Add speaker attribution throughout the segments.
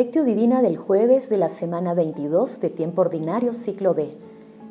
Speaker 1: Lectio Divina del jueves de la semana 22 de tiempo ordinario ciclo B.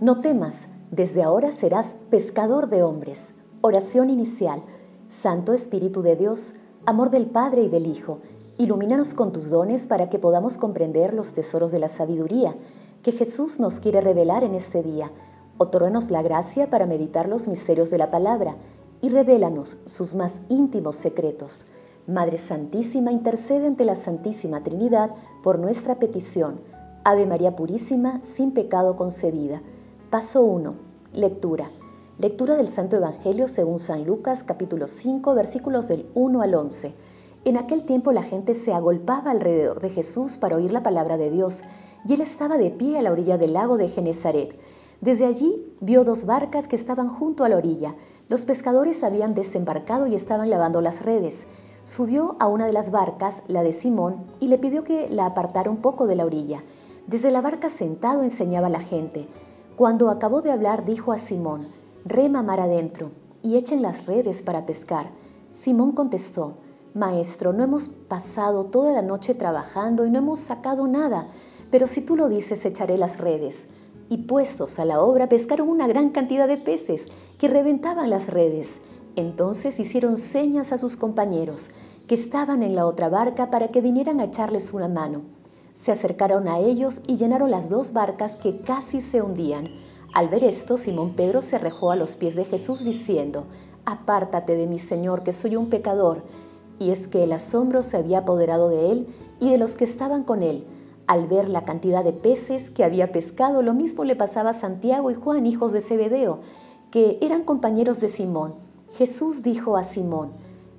Speaker 1: No temas, desde ahora serás pescador de hombres. Oración inicial. Santo Espíritu de Dios, amor del Padre y del Hijo, ilumínanos con tus dones para que podamos comprender los tesoros de la sabiduría que Jesús nos quiere revelar en este día. Otórganos la gracia para meditar los misterios de la palabra y revélanos sus más íntimos secretos. Madre Santísima, intercede ante la Santísima Trinidad por nuestra petición. Ave María Purísima, sin pecado concebida. Paso 1. Lectura. Lectura del Santo Evangelio según San Lucas capítulo 5 versículos del 1 al 11. En aquel tiempo la gente se agolpaba alrededor de Jesús para oír la palabra de Dios, y él estaba de pie a la orilla del lago de Genezaret. Desde allí vio dos barcas que estaban junto a la orilla. Los pescadores habían desembarcado y estaban lavando las redes. Subió a una de las barcas, la de Simón, y le pidió que la apartara un poco de la orilla. Desde la barca sentado enseñaba a la gente. Cuando acabó de hablar, dijo a Simón, rema mar adentro y echen las redes para pescar. Simón contestó, Maestro, no hemos pasado toda la noche trabajando y no hemos sacado nada, pero si tú lo dices, echaré las redes. Y puestos a la obra, pescaron una gran cantidad de peces que reventaban las redes. Entonces hicieron señas a sus compañeros que estaban en la otra barca para que vinieran a echarles una mano. Se acercaron a ellos y llenaron las dos barcas que casi se hundían. Al ver esto, Simón Pedro se arrojó a los pies de Jesús diciendo, Apártate de mí, Señor, que soy un pecador. Y es que el asombro se había apoderado de él y de los que estaban con él. Al ver la cantidad de peces que había pescado, lo mismo le pasaba a Santiago y Juan, hijos de Zebedeo, que eran compañeros de Simón. Jesús dijo a Simón,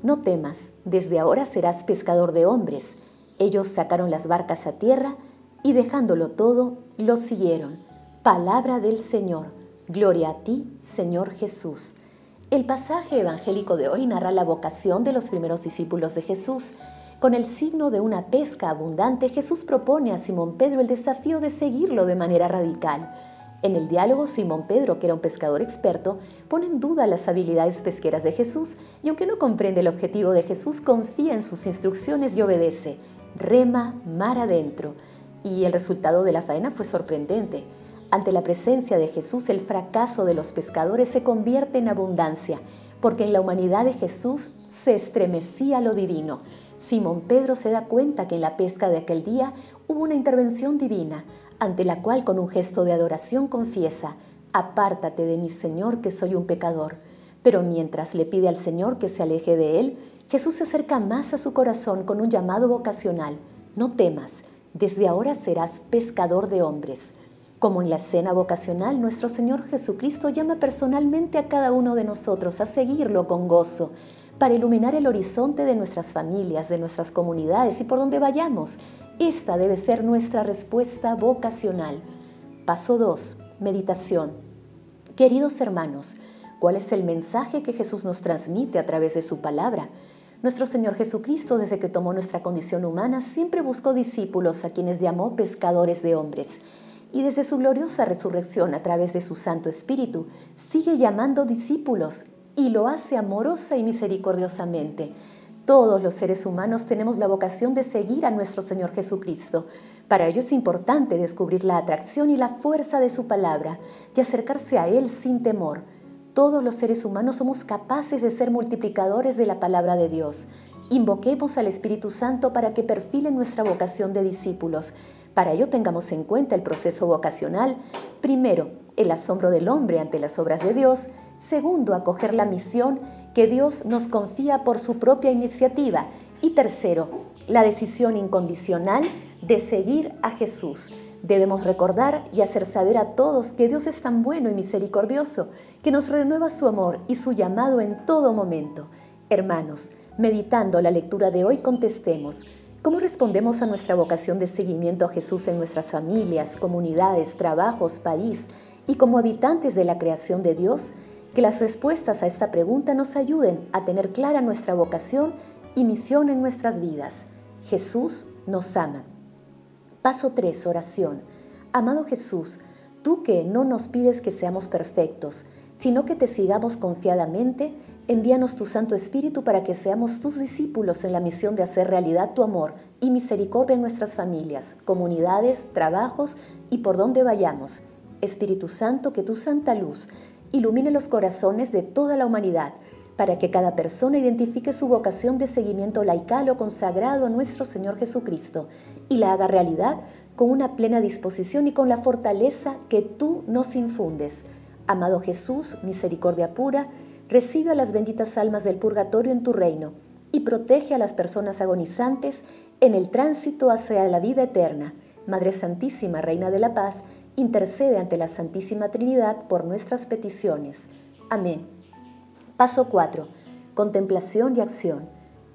Speaker 1: No temas, desde ahora serás pescador de hombres. Ellos sacaron las barcas a tierra y dejándolo todo, lo siguieron. Palabra del Señor. Gloria a ti, Señor Jesús. El pasaje evangélico de hoy narra la vocación de los primeros discípulos de Jesús. Con el signo de una pesca abundante, Jesús propone a Simón Pedro el desafío de seguirlo de manera radical. En el diálogo, Simón Pedro, que era un pescador experto, pone en duda las habilidades pesqueras de Jesús y aunque no comprende el objetivo de Jesús, confía en sus instrucciones y obedece. Rema mar adentro. Y el resultado de la faena fue sorprendente. Ante la presencia de Jesús, el fracaso de los pescadores se convierte en abundancia, porque en la humanidad de Jesús se estremecía lo divino. Simón Pedro se da cuenta que en la pesca de aquel día hubo una intervención divina, ante la cual con un gesto de adoración confiesa, apártate de mi Señor que soy un pecador. Pero mientras le pide al Señor que se aleje de él, Jesús se acerca más a su corazón con un llamado vocacional. No temas, desde ahora serás pescador de hombres. Como en la escena vocacional, nuestro Señor Jesucristo llama personalmente a cada uno de nosotros a seguirlo con gozo, para iluminar el horizonte de nuestras familias, de nuestras comunidades y por donde vayamos, esta debe ser nuestra respuesta vocacional. Paso 2. Meditación. Queridos hermanos, ¿cuál es el mensaje que Jesús nos transmite a través de su palabra? Nuestro Señor Jesucristo, desde que tomó nuestra condición humana, siempre buscó discípulos a quienes llamó pescadores de hombres. Y desde su gloriosa resurrección a través de su Santo Espíritu, sigue llamando discípulos y lo hace amorosa y misericordiosamente todos los seres humanos tenemos la vocación de seguir a nuestro Señor Jesucristo. Para ello es importante descubrir la atracción y la fuerza de su palabra y acercarse a Él sin temor. Todos los seres humanos somos capaces de ser multiplicadores de la palabra de Dios. Invoquemos al Espíritu Santo para que perfile nuestra vocación de discípulos. Para ello tengamos en cuenta el proceso vocacional. Primero, el asombro del hombre ante las obras de Dios. Segundo, acoger la misión que Dios nos confía por su propia iniciativa. Y tercero, la decisión incondicional de seguir a Jesús. Debemos recordar y hacer saber a todos que Dios es tan bueno y misericordioso, que nos renueva su amor y su llamado en todo momento. Hermanos, meditando la lectura de hoy, contestemos, ¿cómo respondemos a nuestra vocación de seguimiento a Jesús en nuestras familias, comunidades, trabajos, país y como habitantes de la creación de Dios? Que las respuestas a esta pregunta nos ayuden a tener clara nuestra vocación y misión en nuestras vidas. Jesús nos ama. Paso 3. Oración. Amado Jesús, tú que no nos pides que seamos perfectos, sino que te sigamos confiadamente, envíanos tu Santo Espíritu para que seamos tus discípulos en la misión de hacer realidad tu amor y misericordia en nuestras familias, comunidades, trabajos y por donde vayamos. Espíritu Santo, que tu santa luz ilumine los corazones de toda la humanidad, para que cada persona identifique su vocación de seguimiento laical o consagrado a nuestro Señor Jesucristo y la haga realidad con una plena disposición y con la fortaleza que tú nos infundes. Amado Jesús, misericordia pura, recibe a las benditas almas del purgatorio en tu reino y protege a las personas agonizantes en el tránsito hacia la vida eterna. Madre Santísima, Reina de la Paz, intercede ante la Santísima Trinidad por nuestras peticiones. Amén. Paso 4. Contemplación y acción.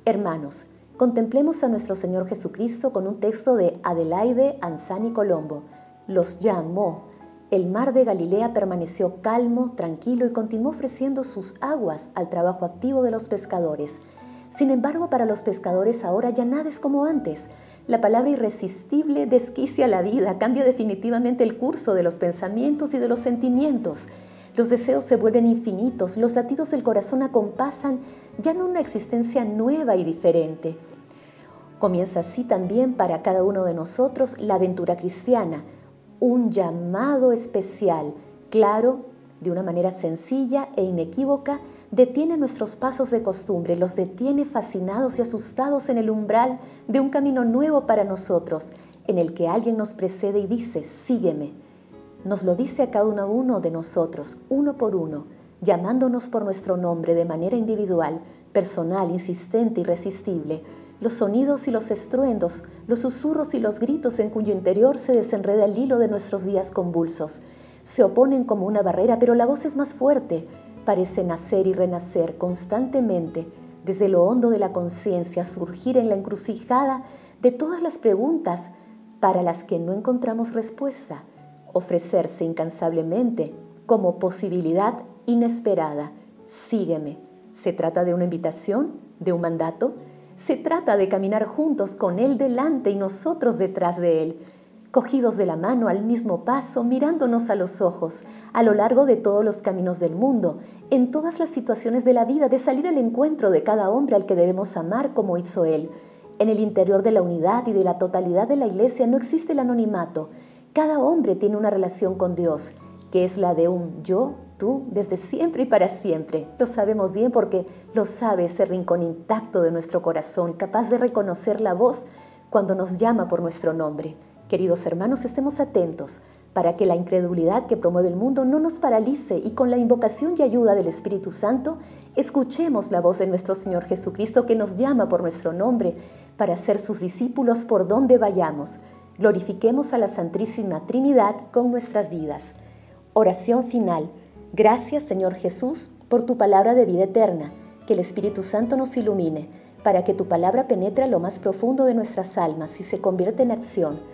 Speaker 1: Hermanos, contemplemos a nuestro Señor Jesucristo con un texto de Adelaide Anzani Colombo. Los llamó. El mar de Galilea permaneció calmo, tranquilo y continuó ofreciendo sus aguas al trabajo activo de los pescadores. Sin embargo, para los pescadores ahora ya nada es como antes. La palabra irresistible desquicia la vida, cambia definitivamente el curso de los pensamientos y de los sentimientos. Los deseos se vuelven infinitos, los latidos del corazón acompasan ya no una existencia nueva y diferente. Comienza así también para cada uno de nosotros la aventura cristiana, un llamado especial, claro, de una manera sencilla e inequívoca, detiene nuestros pasos de costumbre, los detiene fascinados y asustados en el umbral de un camino nuevo para nosotros, en el que alguien nos precede y dice, sígueme. Nos lo dice a cada uno de nosotros, uno por uno, llamándonos por nuestro nombre de manera individual, personal, insistente, irresistible. Los sonidos y los estruendos, los susurros y los gritos en cuyo interior se desenreda el hilo de nuestros días convulsos. Se oponen como una barrera, pero la voz es más fuerte, parece nacer y renacer constantemente desde lo hondo de la conciencia, surgir en la encrucijada de todas las preguntas para las que no encontramos respuesta, ofrecerse incansablemente como posibilidad inesperada. Sígueme. ¿Se trata de una invitación? ¿De un mandato? Se trata de caminar juntos con Él delante y nosotros detrás de Él cogidos de la mano al mismo paso, mirándonos a los ojos, a lo largo de todos los caminos del mundo, en todas las situaciones de la vida, de salir al encuentro de cada hombre al que debemos amar como hizo Él. En el interior de la unidad y de la totalidad de la Iglesia no existe el anonimato. Cada hombre tiene una relación con Dios, que es la de un yo, tú, desde siempre y para siempre. Lo sabemos bien porque lo sabe ese rincón intacto de nuestro corazón, capaz de reconocer la voz cuando nos llama por nuestro nombre. Queridos hermanos, estemos atentos para que la incredulidad que promueve el mundo no nos paralice y con la invocación y ayuda del Espíritu Santo escuchemos la voz de nuestro Señor Jesucristo que nos llama por nuestro nombre para ser sus discípulos por donde vayamos. Glorifiquemos a la Santísima Trinidad con nuestras vidas. Oración final. Gracias Señor Jesús por tu palabra de vida eterna. Que el Espíritu Santo nos ilumine para que tu palabra penetre lo más profundo de nuestras almas y se convierta en acción